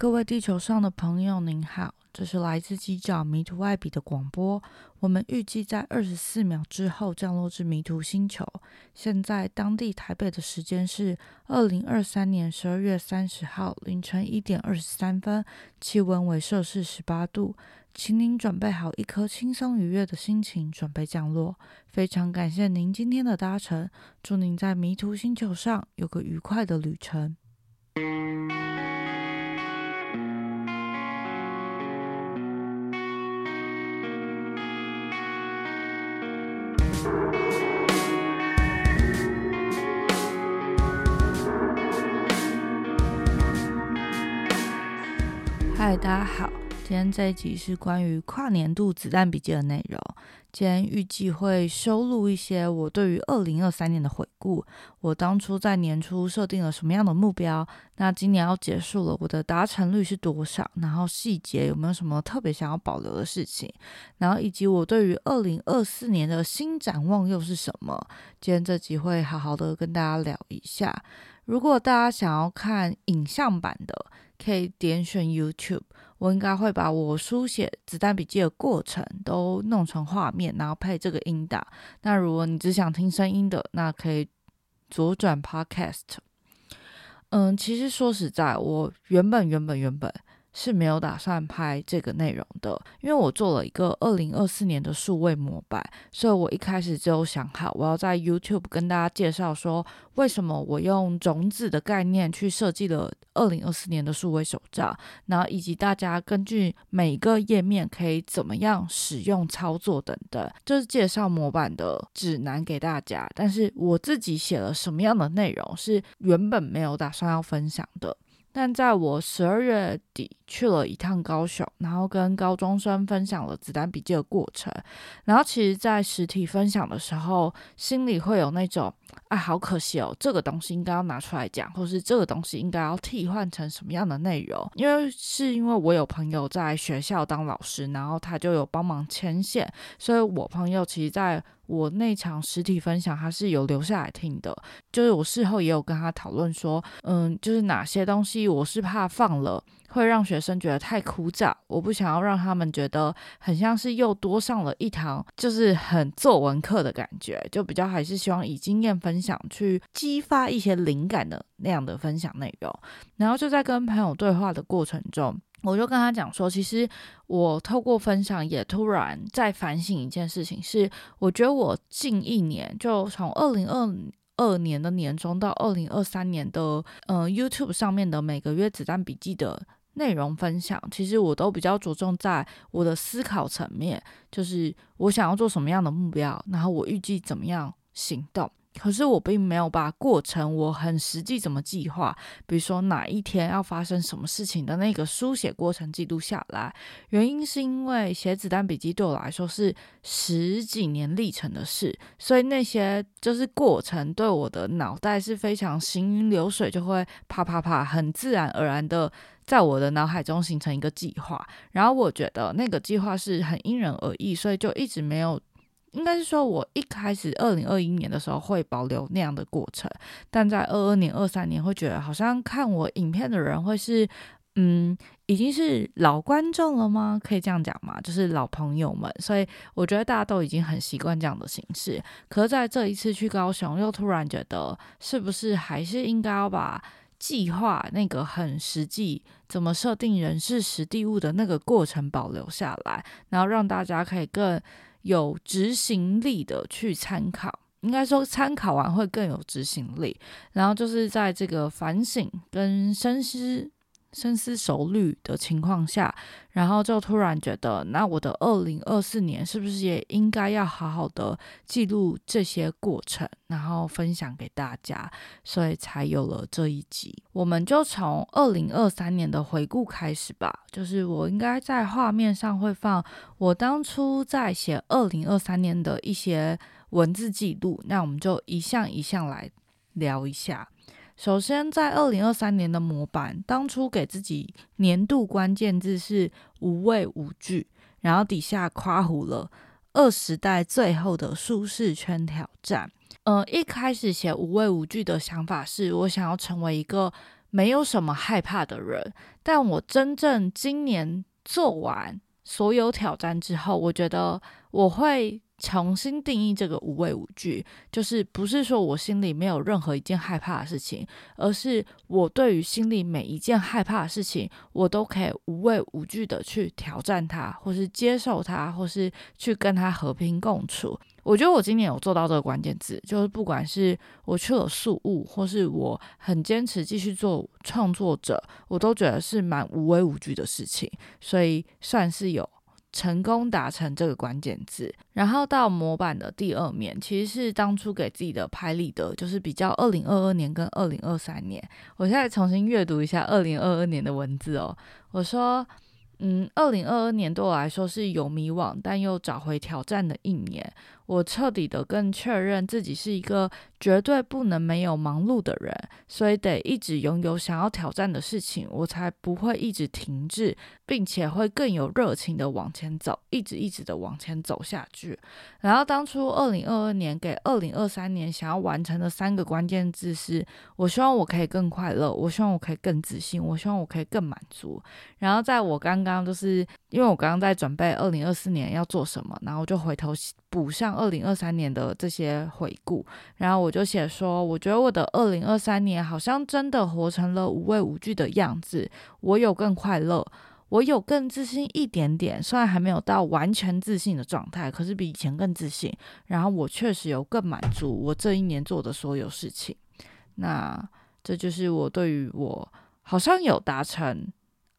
各位地球上的朋友，您好，这是来自机长迷途外比的广播。我们预计在二十四秒之后降落至迷途星球。现在当地台北的时间是二零二三年十二月三十号凌晨一点二十三分，气温为摄氏十八度，请您准备好一颗轻松愉悦的心情，准备降落。非常感谢您今天的搭乘，祝您在迷途星球上有个愉快的旅程。嗨，大家好，今天这一集是关于跨年度子弹笔记的内容。今天预计会收录一些我对于二零二三年的回顾。我当初在年初设定了什么样的目标？那今年要结束了，我的达成率是多少？然后细节有没有什么特别想要保留的事情？然后以及我对于二零二四年的新展望又是什么？今天这集会好好的跟大家聊一下。如果大家想要看影像版的，可以点选 YouTube。我应该会把我书写子弹笔记的过程都弄成画面，然后配这个音档。那如果你只想听声音的，那可以左转 Podcast。嗯，其实说实在，我原本原本原本。是没有打算拍这个内容的，因为我做了一个二零二四年的数位模板，所以我一开始就想好，我要在 YouTube 跟大家介绍说，为什么我用种子的概念去设计了二零二四年的数位手账，然后以及大家根据每个页面可以怎么样使用操作等等，就是介绍模板的指南给大家。但是我自己写了什么样的内容，是原本没有打算要分享的。但在我十二月底去了一趟高雄，然后跟高中生分享了子弹笔记的过程，然后其实，在实体分享的时候，心里会有那种，哎，好可惜哦，这个东西应该要拿出来讲，或是这个东西应该要替换成什么样的内容？因为是因为我有朋友在学校当老师，然后他就有帮忙牵线，所以我朋友其实，在我那场实体分享，他是有留下来听的。就是我事后也有跟他讨论说，嗯，就是哪些东西我是怕放了会让学生觉得太枯燥，我不想要让他们觉得很像是又多上了一堂就是很作文课的感觉，就比较还是希望以经验分享去激发一些灵感的那样的分享内容。然后就在跟朋友对话的过程中。我就跟他讲说，其实我透过分享也突然在反省一件事情，是我觉得我近一年就从二零二二年的年中到二零二三年的呃 YouTube 上面的每个月子弹笔记的内容分享，其实我都比较着重在我的思考层面，就是我想要做什么样的目标，然后我预计怎么样行动。可是我并没有把过程我很实际怎么计划，比如说哪一天要发生什么事情的那个书写过程记录下来。原因是因为写子弹笔记对我来说是十几年历程的事，所以那些就是过程对我的脑袋是非常行云流水，就会啪啪啪，很自然而然的在我的脑海中形成一个计划。然后我觉得那个计划是很因人而异，所以就一直没有。应该是说，我一开始二零二一年的时候会保留那样的过程，但在二二年、二三年会觉得好像看我影片的人会是，嗯，已经是老观众了吗？可以这样讲吗？就是老朋友们，所以我觉得大家都已经很习惯这样的形式。可是在这一次去高雄，又突然觉得，是不是还是应该要把计划那个很实际，怎么设定人事、实地物的那个过程保留下来，然后让大家可以更。有执行力的去参考，应该说参考完会更有执行力。然后就是在这个反省跟深思、深思熟虑的情况下，然后就突然觉得，那我的二零二四年是不是也应该要好好的记录这些过程，然后分享给大家？所以才有了这一集。我们就从二零二三年的回顾开始吧。就是我应该在画面上会放我当初在写二零二三年的一些文字记录。那我们就一项一项来聊一下。首先，在二零二三年的模板，当初给自己年度关键字是无畏无惧，然后底下夸胡了二十代最后的舒适圈挑战。嗯，一开始写无畏无惧的想法是我想要成为一个没有什么害怕的人，但我真正今年做完所有挑战之后，我觉得我会。重新定义这个无畏无惧，就是不是说我心里没有任何一件害怕的事情，而是我对于心里每一件害怕的事情，我都可以无畏无惧的去挑战它，或是接受它，或是去跟它和平共处。我觉得我今年有做到这个关键字，就是不管是我去了宿务，或是我很坚持继续做创作者，我都觉得是蛮无畏无惧的事情，所以算是有。成功达成这个关键字，然后到模板的第二面，其实是当初给自己的拍立得，就是比较二零二二年跟二零二三年。我现在重新阅读一下二零二二年的文字哦，我说。嗯，二零二二年对我来说是有迷惘，但又找回挑战的一年。我彻底的更确认自己是一个绝对不能没有忙碌的人，所以得一直拥有想要挑战的事情，我才不会一直停滞，并且会更有热情的往前走，一直一直的往前走下去。然后当初二零二二年给二零二三年想要完成的三个关键字是：我希望我可以更快乐，我希望我可以更自信，我希望我可以更满足。然后在我刚刚就是因为我刚刚在准备二零二四年要做什么，然后就回头补上二零二三年的这些回顾，然后我就写说，我觉得我的二零二三年好像真的活成了无畏无惧的样子。我有更快乐，我有更自信一点点，虽然还没有到完全自信的状态，可是比以前更自信。然后我确实有更满足我这一年做的所有事情。那这就是我对于我好像有达成。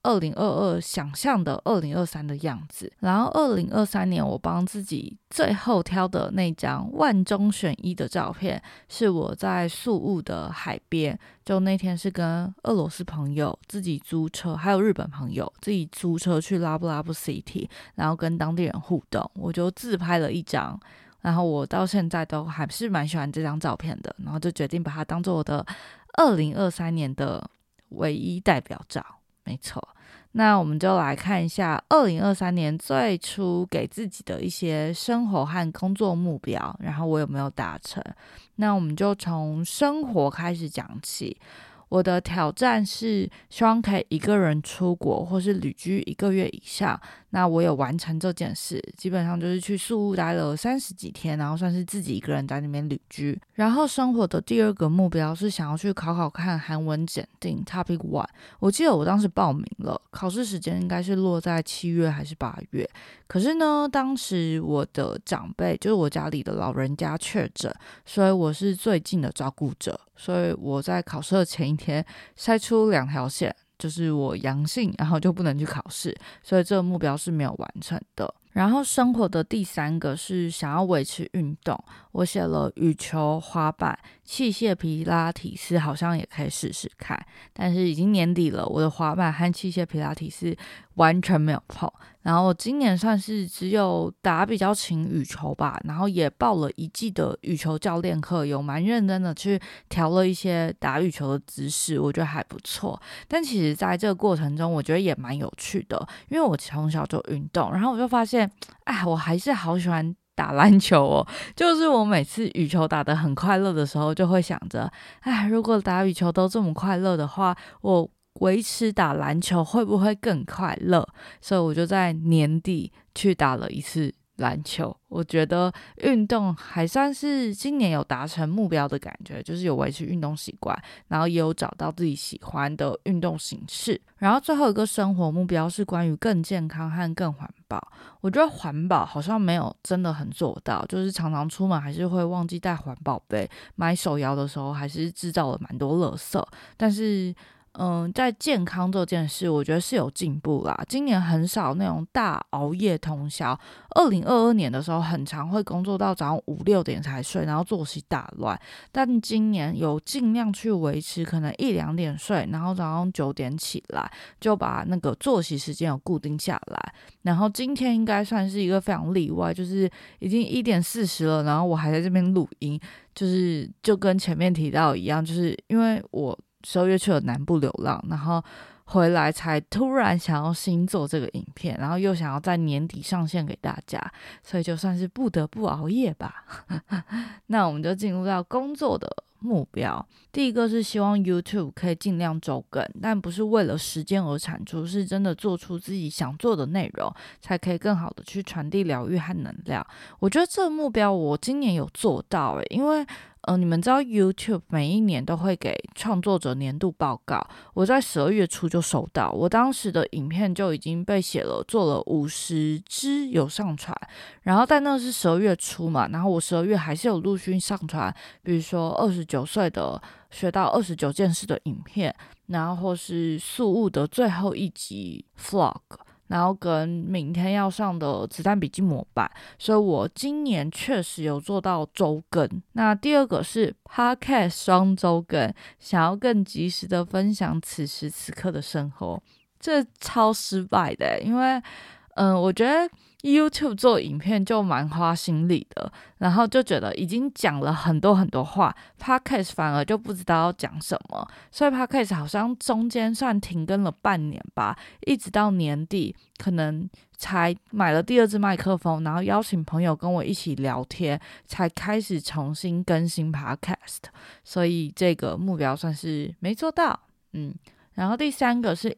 二零二二想象的二零二三的样子，然后二零二三年我帮自己最后挑的那张万中选一的照片，是我在宿务的海边，就那天是跟俄罗斯朋友自己租车，还有日本朋友自己租车去拉布拉布 City，然后跟当地人互动，我就自拍了一张，然后我到现在都还是蛮喜欢这张照片的，然后就决定把它当做我的二零二三年的唯一代表照。没错，那我们就来看一下二零二三年最初给自己的一些生活和工作目标，然后我有没有达成？那我们就从生活开始讲起。我的挑战是希望可以一个人出国，或是旅居一个月以上。那我有完成这件事，基本上就是去宿务待了三十几天，然后算是自己一个人在那边旅居。然后生活的第二个目标是想要去考考看韩文检定 Topic One。我记得我当时报名了，考试时间应该是落在七月还是八月。可是呢，当时我的长辈就是我家里的老人家确诊，所以我是最近的照顾者。所以我在考试的前一天筛出两条线，就是我阳性，然后就不能去考试，所以这个目标是没有完成的。然后生活的第三个是想要维持运动，我写了羽球、滑板、器械、皮拉提斯，好像也可以试试看。但是已经年底了，我的滑板和器械皮拉提斯完全没有碰。然后我今年算是只有打比较勤羽球吧，然后也报了一季的羽球教练课，有蛮认真的去调了一些打羽球的姿势，我觉得还不错。但其实在这个过程中，我觉得也蛮有趣的，因为我从小就运动，然后我就发现，哎，我还是好喜欢打篮球哦。就是我每次羽球打得很快乐的时候，就会想着，哎，如果打羽球都这么快乐的话，我。维持打篮球会不会更快乐？所以我就在年底去打了一次篮球。我觉得运动还算是今年有达成目标的感觉，就是有维持运动习惯，然后也有找到自己喜欢的运动形式。然后最后一个生活目标是关于更健康和更环保。我觉得环保好像没有真的很做到，就是常常出门还是会忘记带环保杯，买手摇的时候还是制造了蛮多垃圾。但是嗯，在健康这件事，我觉得是有进步啦。今年很少那种大熬夜通宵。二零二二年的时候，很常会工作到早上五六点才睡，然后作息大乱。但今年有尽量去维持，可能一两点睡，然后早上九点起来，就把那个作息时间有固定下来。然后今天应该算是一个非常例外，就是已经一点四十了，然后我还在这边录音，就是就跟前面提到一样，就是因为我。十二月去了南部流浪，然后回来才突然想要新做这个影片，然后又想要在年底上线给大家，所以就算是不得不熬夜吧。那我们就进入到工作的目标，第一个是希望 YouTube 可以尽量周更，但不是为了时间而产出，是真的做出自己想做的内容，才可以更好的去传递疗愈和能量。我觉得这个目标我今年有做到诶，因为。呃，你们知道 YouTube 每一年都会给创作者年度报告，我在十二月初就收到，我当时的影片就已经被写了，做了五十支有上传，然后但那是十二月初嘛，然后我十二月还是有陆续上传，比如说二十九岁的学到二十九件事的影片，然后或是素物的最后一集 Vlog。然后跟明天要上的子弹笔记模板，所以我今年确实有做到周更。那第二个是 podcast 双周更，想要更及时的分享此时此刻的生活，这超失败的，因为，嗯，我觉得。YouTube 做影片就蛮花心力的，然后就觉得已经讲了很多很多话，Podcast 反而就不知道要讲什么，所以 Podcast 好像中间算停更了半年吧，一直到年底可能才买了第二支麦克风，然后邀请朋友跟我一起聊天，才开始重新更新 Podcast，所以这个目标算是没做到，嗯。然后第三个是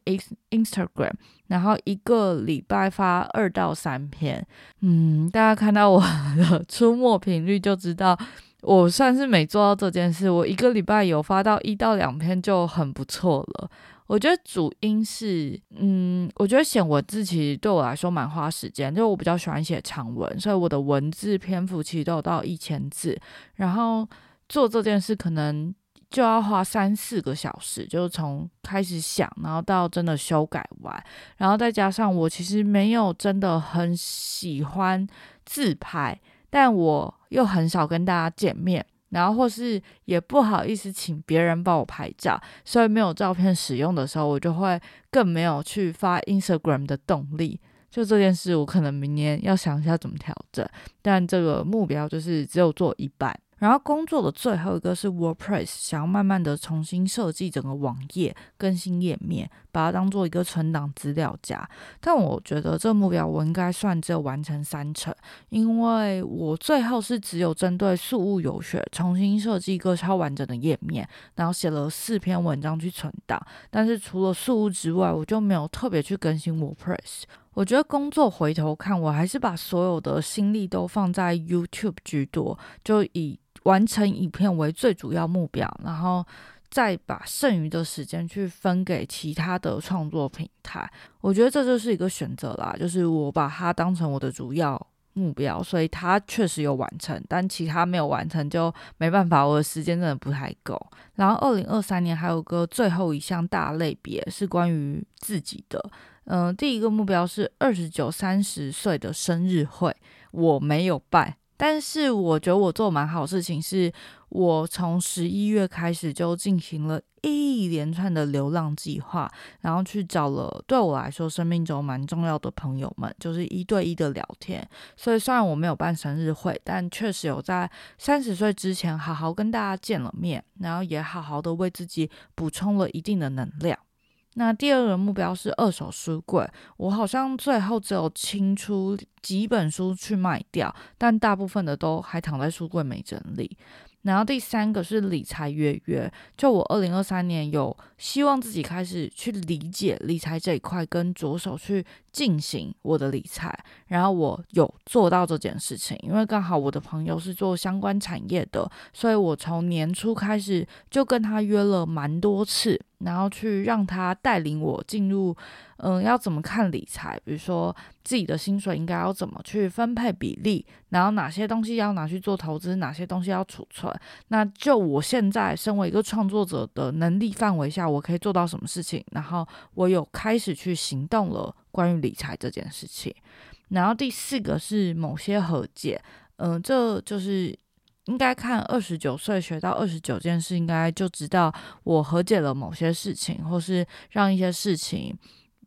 Instagram，然后一个礼拜发二到三篇，嗯，大家看到我的出没频率就知道，我算是没做到这件事。我一个礼拜有发到一到两篇就很不错了。我觉得主因是，嗯，我觉得写文字其实对我来说蛮花时间，就我比较喜欢写长文，所以我的文字篇幅其实都有到一千字。然后做这件事可能。就要花三四个小时，就是从开始想，然后到真的修改完，然后再加上我其实没有真的很喜欢自拍，但我又很少跟大家见面，然后或是也不好意思请别人帮我拍照，所以没有照片使用的时候，我就会更没有去发 Instagram 的动力。就这件事，我可能明年要想一下怎么调整，但这个目标就是只有做一半。然后工作的最后一个是 WordPress，想要慢慢的重新设计整个网页，更新页面，把它当做一个存档资料夹。但我觉得这目标我应该算只有完成三成，因为我最后是只有针对素物游学重新设计一个超完整的页面，然后写了四篇文章去存档。但是除了素物之外，我就没有特别去更新 WordPress。我觉得工作回头看，我还是把所有的心力都放在 YouTube 居多，就以。完成影片为最主要目标，然后再把剩余的时间去分给其他的创作平台。我觉得这就是一个选择啦，就是我把它当成我的主要目标，所以它确实有完成，但其他没有完成就没办法，我的时间真的不太够。然后二零二三年还有个最后一项大类别是关于自己的，嗯，第一个目标是二十九三十岁的生日会，我没有办。但是我觉得我做蛮好事情，是我从十一月开始就进行了一连串的流浪计划，然后去找了对我来说生命中蛮重要的朋友们，就是一对一的聊天。所以虽然我没有办生日会，但确实有在三十岁之前好好跟大家见了面，然后也好好的为自己补充了一定的能量。那第二个目标是二手书柜，我好像最后只有清出几本书去卖掉，但大部分的都还躺在书柜没整理。然后第三个是理财约约，就我二零二三年有希望自己开始去理解理财这一块，跟着手去进行我的理财。然后我有做到这件事情，因为刚好我的朋友是做相关产业的，所以我从年初开始就跟他约了蛮多次。然后去让他带领我进入，嗯，要怎么看理财？比如说自己的薪水应该要怎么去分配比例，然后哪些东西要拿去做投资，哪些东西要储存。那就我现在身为一个创作者的能力范围下，我可以做到什么事情？然后我有开始去行动了，关于理财这件事情。然后第四个是某些和解，嗯，这就是。应该看二十九岁学到二十九件事，应该就知道我和解了某些事情，或是让一些事情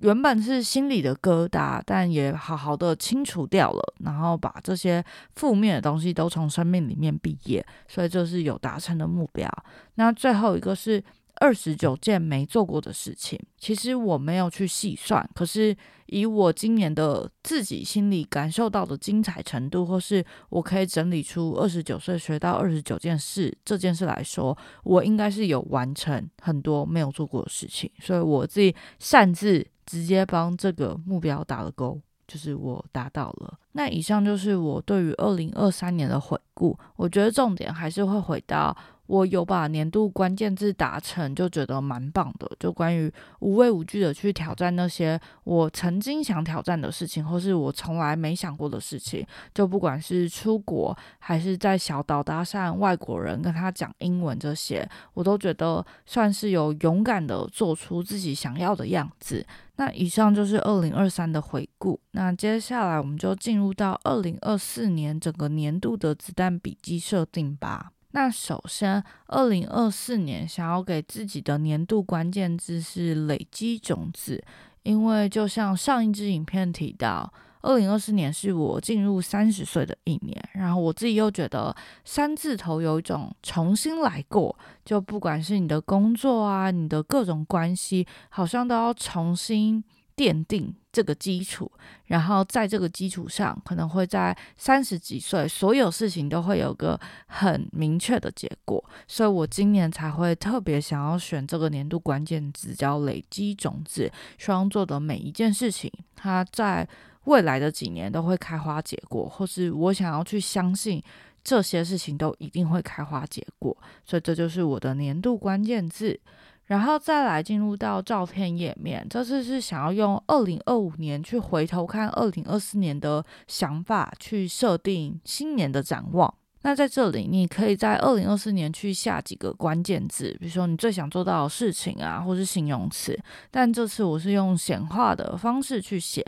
原本是心里的疙瘩，但也好好的清除掉了，然后把这些负面的东西都从生命里面毕业，所以这是有达成的目标。那最后一个是二十九件没做过的事情。其实我没有去细算，可是以我今年的自己心里感受到的精彩程度，或是我可以整理出二十九岁学到二十九件事这件事来说，我应该是有完成很多没有做过的事情。所以我自己擅自直接帮这个目标打了勾。就是我达到了。那以上就是我对于二零二三年的回顾。我觉得重点还是会回到我有把年度关键字达成，就觉得蛮棒的。就关于无畏无惧的去挑战那些我曾经想挑战的事情，或是我从来没想过的事情。就不管是出国，还是在小岛搭讪外国人，跟他讲英文这些，我都觉得算是有勇敢的做出自己想要的样子。那以上就是二零二三的回顾。那接下来我们就进入到二零二四年整个年度的子弹笔记设定吧。那首先，二零二四年想要给自己的年度关键字是累积种子，因为就像上一支影片提到。二零二四年是我进入三十岁的一年，然后我自己又觉得三字头有一种重新来过，就不管是你的工作啊，你的各种关系，好像都要重新奠定这个基础，然后在这个基础上，可能会在三十几岁，所有事情都会有个很明确的结果，所以我今年才会特别想要选这个年度关键字叫累积种子，希望做的每一件事情，它在。未来的几年都会开花结果，或是我想要去相信这些事情都一定会开花结果，所以这就是我的年度关键字。然后再来进入到照片页面，这次是想要用二零二五年去回头看二零二四年的想法，去设定新年的展望。那在这里，你可以在二零二四年去下几个关键字，比如说你最想做到的事情啊，或是形容词。但这次我是用显化的方式去写。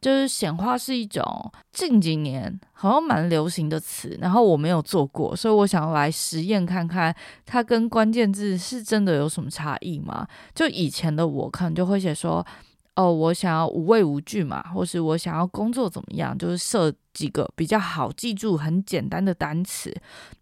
就是显化是一种近几年好像蛮流行的词，然后我没有做过，所以我想要来实验看看它跟关键字是真的有什么差异吗？就以前的我可能就会写说，哦，我想要无畏无惧嘛，或是我想要工作怎么样，就是设几个比较好记住、很简单的单词。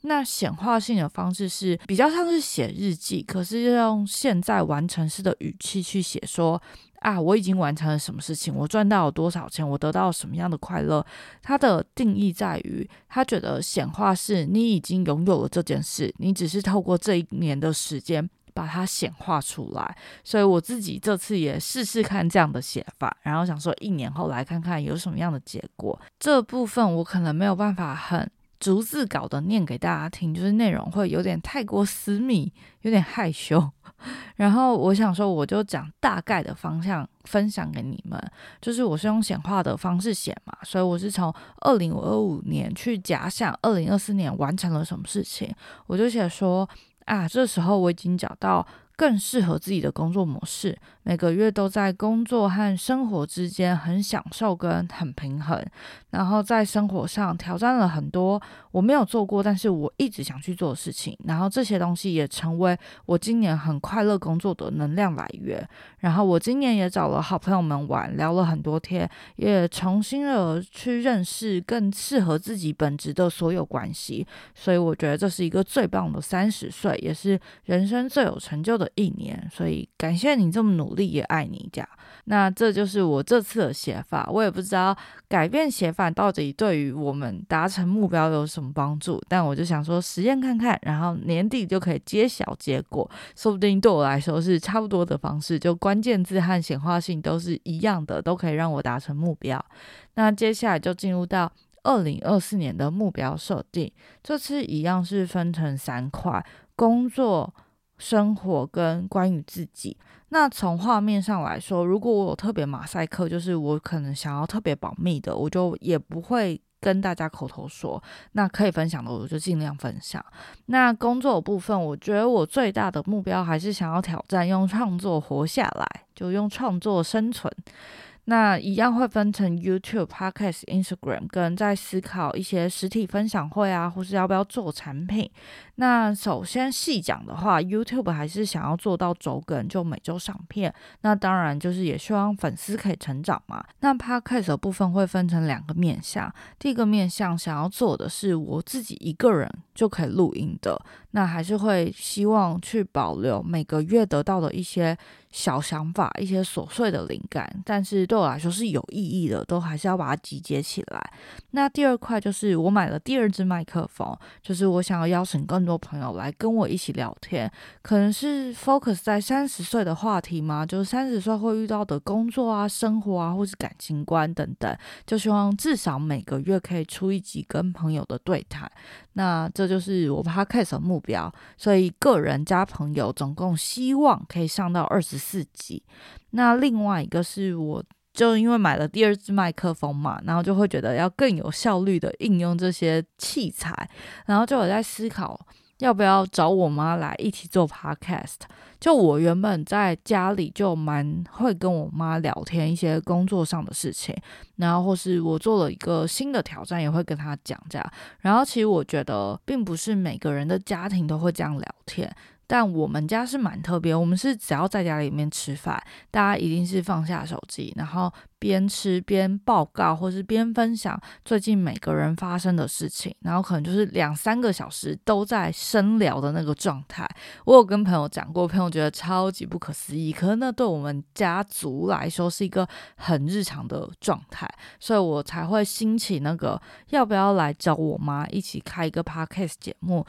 那显化性的方式是比较像是写日记，可是用现在完成式的语气去写说。啊，我已经完成了什么事情？我赚到了多少钱？我得到了什么样的快乐？它的定义在于，他觉得显化是你已经拥有了这件事，你只是透过这一年的时间把它显化出来。所以我自己这次也试试看这样的写法，然后想说一年后来看看有什么样的结果。这部分我可能没有办法很逐字稿的念给大家听，就是内容会有点太过私密，有点害羞。然后我想说，我就讲大概的方向分享给你们，就是我是用显化的方式写嘛，所以我是从二零二五年去假想二零二四年完成了什么事情，我就写说啊，这时候我已经找到。更适合自己的工作模式，每个月都在工作和生活之间很享受跟很平衡，然后在生活上挑战了很多我没有做过，但是我一直想去做的事情，然后这些东西也成为我今年很快乐工作的能量来源。然后我今年也找了好朋友们玩，聊了很多天，也重新的去认识更适合自己本职的所有关系，所以我觉得这是一个最棒的三十岁，也是人生最有成就的。一年，所以感谢你这么努力，也爱你这样。那这就是我这次的写法，我也不知道改变写法到底对于我们达成目标有什么帮助，但我就想说实验看看，然后年底就可以揭晓结果，说不定对我来说是差不多的方式，就关键字和显化性都是一样的，都可以让我达成目标。那接下来就进入到二零二四年的目标设定，这次一样是分成三块，工作。生活跟关于自己，那从画面上来说，如果我有特别马赛克，就是我可能想要特别保密的，我就也不会跟大家口头说。那可以分享的，我就尽量分享。那工作部分，我觉得我最大的目标还是想要挑战用创作活下来，就用创作生存。那一样会分成 YouTube、Podcast、Instagram，跟在思考一些实体分享会啊，或是要不要做产品。那首先细讲的话，YouTube 还是想要做到周更，就每周上片。那当然就是也希望粉丝可以成长嘛。那 Podcast 的部分会分成两个面向，第一个面向想要做的是我自己一个人就可以录音的。那还是会希望去保留每个月得到的一些。小想法，一些琐碎的灵感，但是对我来说是有意义的，都还是要把它集结起来。那第二块就是我买了第二支麦克风，就是我想要邀请更多朋友来跟我一起聊天，可能是 focus 在三十岁的话题吗？就是三十岁会遇到的工作啊、生活啊，或是感情观等等，就希望至少每个月可以出一集跟朋友的对谈。那这就是我 podcast 的目目标，所以个人加朋友总共希望可以上到二十四级。那另外一个是我就因为买了第二支麦克风嘛，然后就会觉得要更有效率的应用这些器材，然后就有在思考。要不要找我妈来一起做 podcast？就我原本在家里就蛮会跟我妈聊天一些工作上的事情，然后或是我做了一个新的挑战，也会跟她讲这样。然后其实我觉得，并不是每个人的家庭都会这样聊天。但我们家是蛮特别，我们是只要在家里面吃饭，大家一定是放下手机，然后边吃边报告，或是边分享最近每个人发生的事情，然后可能就是两三个小时都在深聊的那个状态。我有跟朋友讲过，朋友觉得超级不可思议，可是那对我们家族来说是一个很日常的状态，所以我才会兴起那个要不要来找我妈一起开一个 podcast 节目。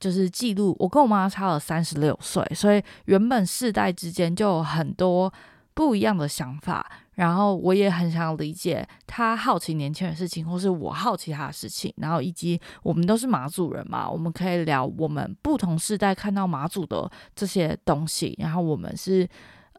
就是记录，我跟我妈差了三十六岁，所以原本世代之间就有很多不一样的想法。然后我也很想理解他好奇年轻人事情，或是我好奇他的事情。然后以及我们都是马祖人嘛，我们可以聊我们不同世代看到马祖的这些东西。然后我们是。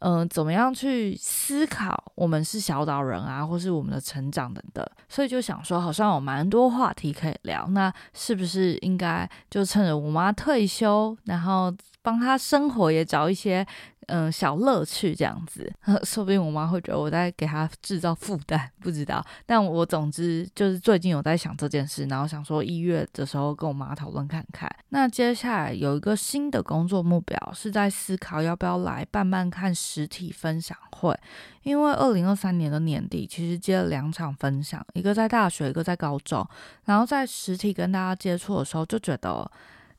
嗯，怎么样去思考？我们是小岛人啊，或是我们的成长等等，所以就想说，好像有蛮多话题可以聊。那是不是应该就趁着我妈退休，然后帮她生活也找一些？嗯，小乐趣这样子，说不定我妈会觉得我在给她制造负担，不知道。但我总之就是最近有在想这件事，然后想说一月的时候跟我妈讨论看看。那接下来有一个新的工作目标，是在思考要不要来办办看实体分享会，因为二零二三年的年底其实接了两场分享，一个在大学，一个在高中，然后在实体跟大家接触的时候就觉得。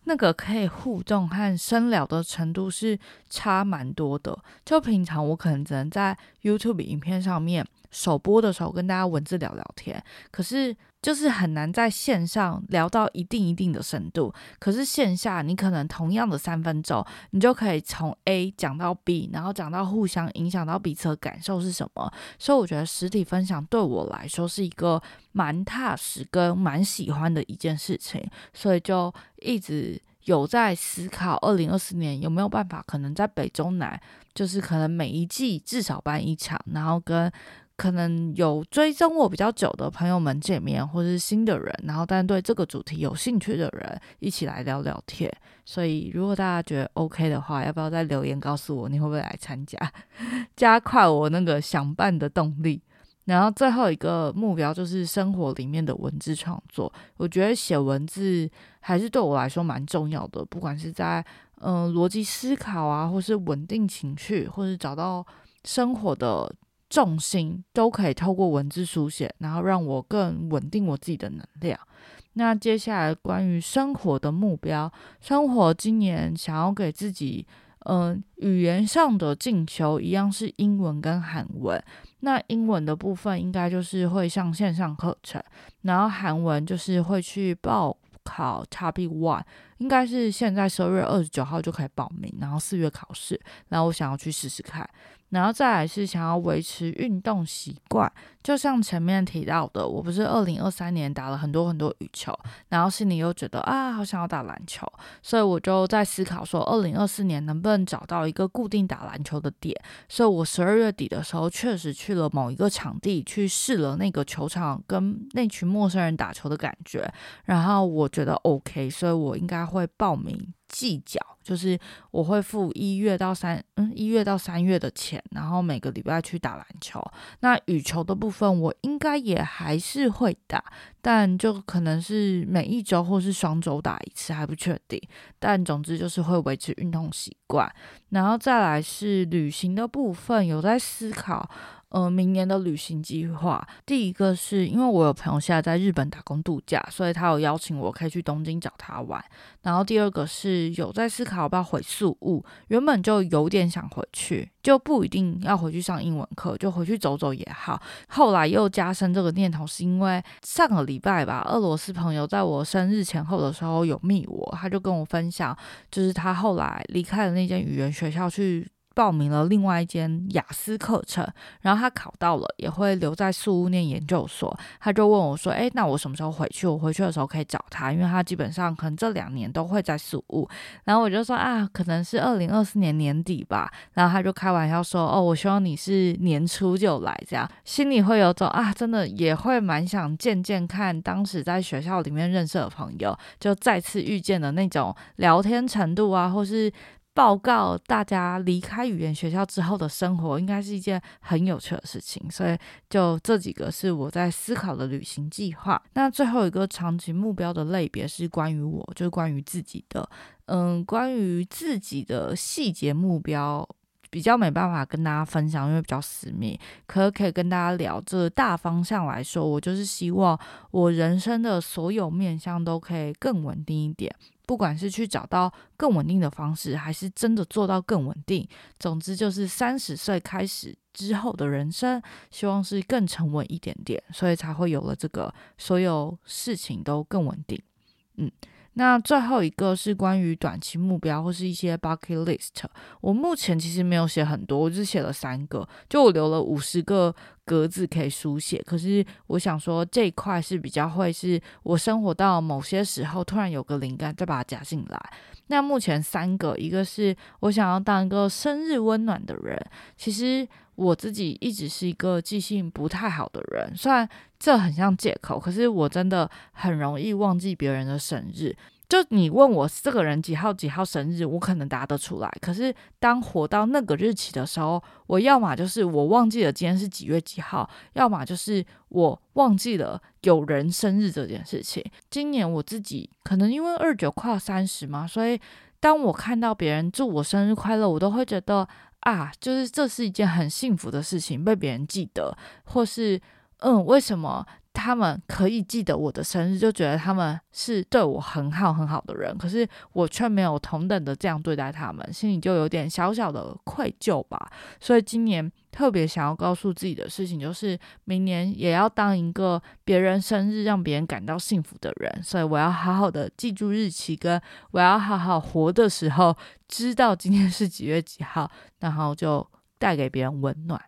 那个可以互动和深聊的程度是差蛮多的。就平常我可能只能在 YouTube 影片上面首播的时候跟大家文字聊聊天，可是。就是很难在线上聊到一定一定的深度，可是线下你可能同样的三分钟，你就可以从 A 讲到 B，然后讲到互相影响到彼此的感受是什么。所以我觉得实体分享对我来说是一个蛮踏实跟蛮喜欢的一件事情，所以就一直有在思考，二零二四年有没有办法可能在北中南，就是可能每一季至少办一场，然后跟。可能有追踪我比较久的朋友们见面，或者是新的人，然后但对这个主题有兴趣的人一起来聊聊天。所以如果大家觉得 OK 的话，要不要在留言告诉我你会不会来参加，加快我那个想办的动力。然后最后一个目标就是生活里面的文字创作。我觉得写文字还是对我来说蛮重要的，不管是在嗯逻辑思考啊，或是稳定情绪，或是找到生活的。重心都可以透过文字书写，然后让我更稳定我自己的能量。那接下来关于生活的目标，生活今年想要给自己，嗯，语言上的进修一样是英文跟韩文。那英文的部分应该就是会上线上课程，然后韩文就是会去报考 t b One，应该是现在十二月二十九号就可以报名，然后四月考试。然后我想要去试试看。然后再来是想要维持运动习惯，就像前面提到的，我不是二零二三年打了很多很多羽球，然后心里又觉得啊，好想要打篮球，所以我就在思考说，二零二四年能不能找到一个固定打篮球的点。所以我十二月底的时候确实去了某一个场地，去试了那个球场跟那群陌生人打球的感觉，然后我觉得 OK，所以我应该会报名。计较就是我会付一月到三嗯一月到三月的钱，然后每个礼拜去打篮球。那羽球的部分我应该也还是会打，但就可能是每一周或是双周打一次还不确定。但总之就是会维持运动习惯，然后再来是旅行的部分，有在思考。呃，明年的旅行计划，第一个是因为我有朋友现在在日本打工度假，所以他有邀请我可以去东京找他玩。然后第二个是有在思考要不要回宿务，原本就有点想回去，就不一定要回去上英文课，就回去走走也好。后来又加深这个念头，是因为上个礼拜吧，俄罗斯朋友在我生日前后的时候有密我，他就跟我分享，就是他后来离开了那间语言学校去。报名了另外一间雅思课程，然后他考到了，也会留在宿务念研究所。他就问我说：“诶，那我什么时候回去？我回去的时候可以找他，因为他基本上可能这两年都会在宿务。”然后我就说：“啊，可能是二零二四年年底吧。”然后他就开玩笑说：“哦，我希望你是年初就来，这样心里会有种啊，真的也会蛮想见见看当时在学校里面认识的朋友，就再次遇见的那种聊天程度啊，或是。”报告大家离开语言学校之后的生活，应该是一件很有趣的事情。所以，就这几个是我在思考的旅行计划。那最后一个长期目标的类别是关于我，就是关于自己的。嗯，关于自己的细节目标，比较没办法跟大家分享，因为比较私密。可可以跟大家聊，这大方向来说，我就是希望我人生的所有面向都可以更稳定一点。不管是去找到更稳定的方式，还是真的做到更稳定，总之就是三十岁开始之后的人生，希望是更沉稳一点点，所以才会有了这个所有事情都更稳定。嗯，那最后一个是关于短期目标或是一些 bucket list，我目前其实没有写很多，我只写了三个，就我留了五十个。格子可以书写，可是我想说这一块是比较会是我生活到某些时候突然有个灵感，再把它加进来。那目前三个，一个是我想要当一个生日温暖的人。其实我自己一直是一个记性不太好的人，虽然这很像借口，可是我真的很容易忘记别人的生日。就你问我这个人几号几号生日，我可能答得出来。可是当活到那个日期的时候，我要么就是我忘记了今天是几月几号，要么就是我忘记了有人生日这件事情。今年我自己可能因为二九快三十嘛，所以当我看到别人祝我生日快乐，我都会觉得啊，就是这是一件很幸福的事情，被别人记得，或是嗯，为什么？他们可以记得我的生日，就觉得他们是对我很好很好的人，可是我却没有同等的这样对待他们，心里就有点小小的愧疚吧。所以今年特别想要告诉自己的事情，就是明年也要当一个别人生日让别人感到幸福的人。所以我要好好的记住日期，跟我要好好活的时候，知道今天是几月几号，然后就带给别人温暖。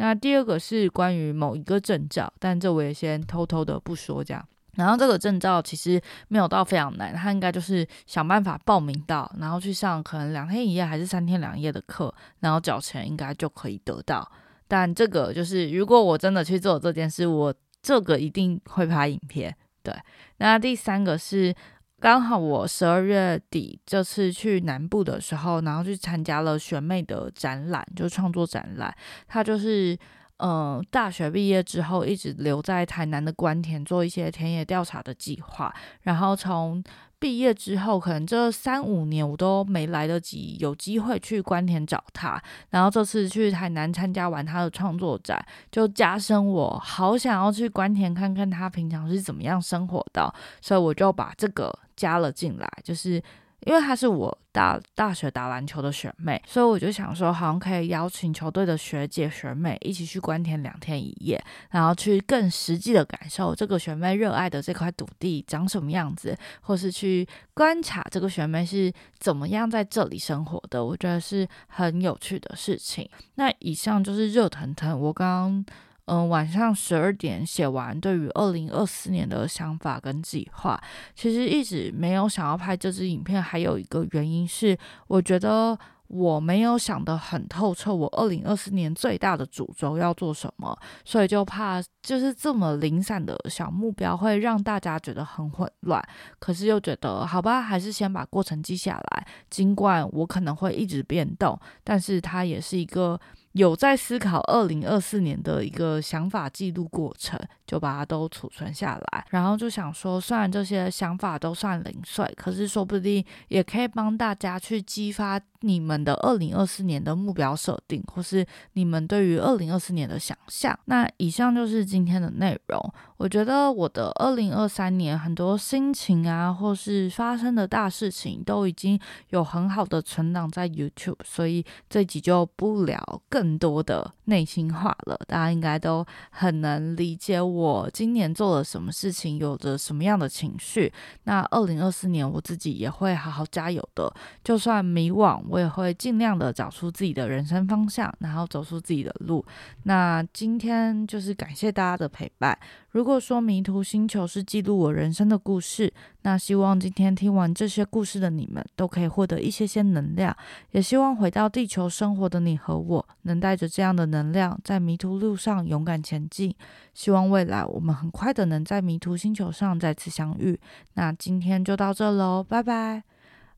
那第二个是关于某一个证照，但这我也先偷偷的不说这样。然后这个证照其实没有到非常难，它应该就是想办法报名到，然后去上可能两天一夜还是三天两夜的课，然后缴钱应该就可以得到。但这个就是如果我真的去做这件事，我这个一定会拍影片。对，那第三个是。刚好我十二月底这次去南部的时候，然后去参加了学妹的展览，就创作展览。她就是，嗯，大学毕业之后一直留在台南的关田做一些田野调查的计划，然后从。毕业之后，可能这三五年我都没来得及有机会去关田找他，然后这次去台南参加完他的创作展，就加深我好想要去关田看看他平常是怎么样生活的，所以我就把这个加了进来，就是。因为她是我大大学打篮球的学妹，所以我就想说，好像可以邀请球队的学姐学妹一起去关田两天一夜，然后去更实际的感受这个学妹热爱的这块土地长什么样子，或是去观察这个学妹是怎么样在这里生活的，我觉得是很有趣的事情。那以上就是热腾腾，我刚。嗯，晚上十二点写完对于二零二四年的想法跟计划，其实一直没有想要拍这支影片，还有一个原因是，我觉得我没有想得很透彻，我二零二四年最大的主轴要做什么，所以就怕就是这么零散的小目标会让大家觉得很混乱，可是又觉得好吧，还是先把过程记下来，尽管我可能会一直变动，但是它也是一个。有在思考二零二四年的一个想法记录过程，就把它都储存下来，然后就想说，虽然这些想法都算零碎，可是说不定也可以帮大家去激发你们的二零二四年的目标设定，或是你们对于二零二四年的想象。那以上就是今天的内容。我觉得我的二零二三年很多心情啊，或是发生的大事情，都已经有很好的存档在 YouTube，所以这集就不聊更多的内心话了。大家应该都很能理解我今年做了什么事情，有着什么样的情绪。那二零二四年我自己也会好好加油的，就算迷惘，我也会尽量的找出自己的人生方向，然后走出自己的路。那今天就是感谢大家的陪伴。如果说迷途星球是记录我人生的故事，那希望今天听完这些故事的你们都可以获得一些些能量，也希望回到地球生活的你和我能带着这样的能量，在迷途路上勇敢前进。希望未来我们很快的能在迷途星球上再次相遇。那今天就到这喽，拜拜！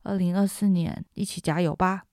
二零二四年，一起加油吧！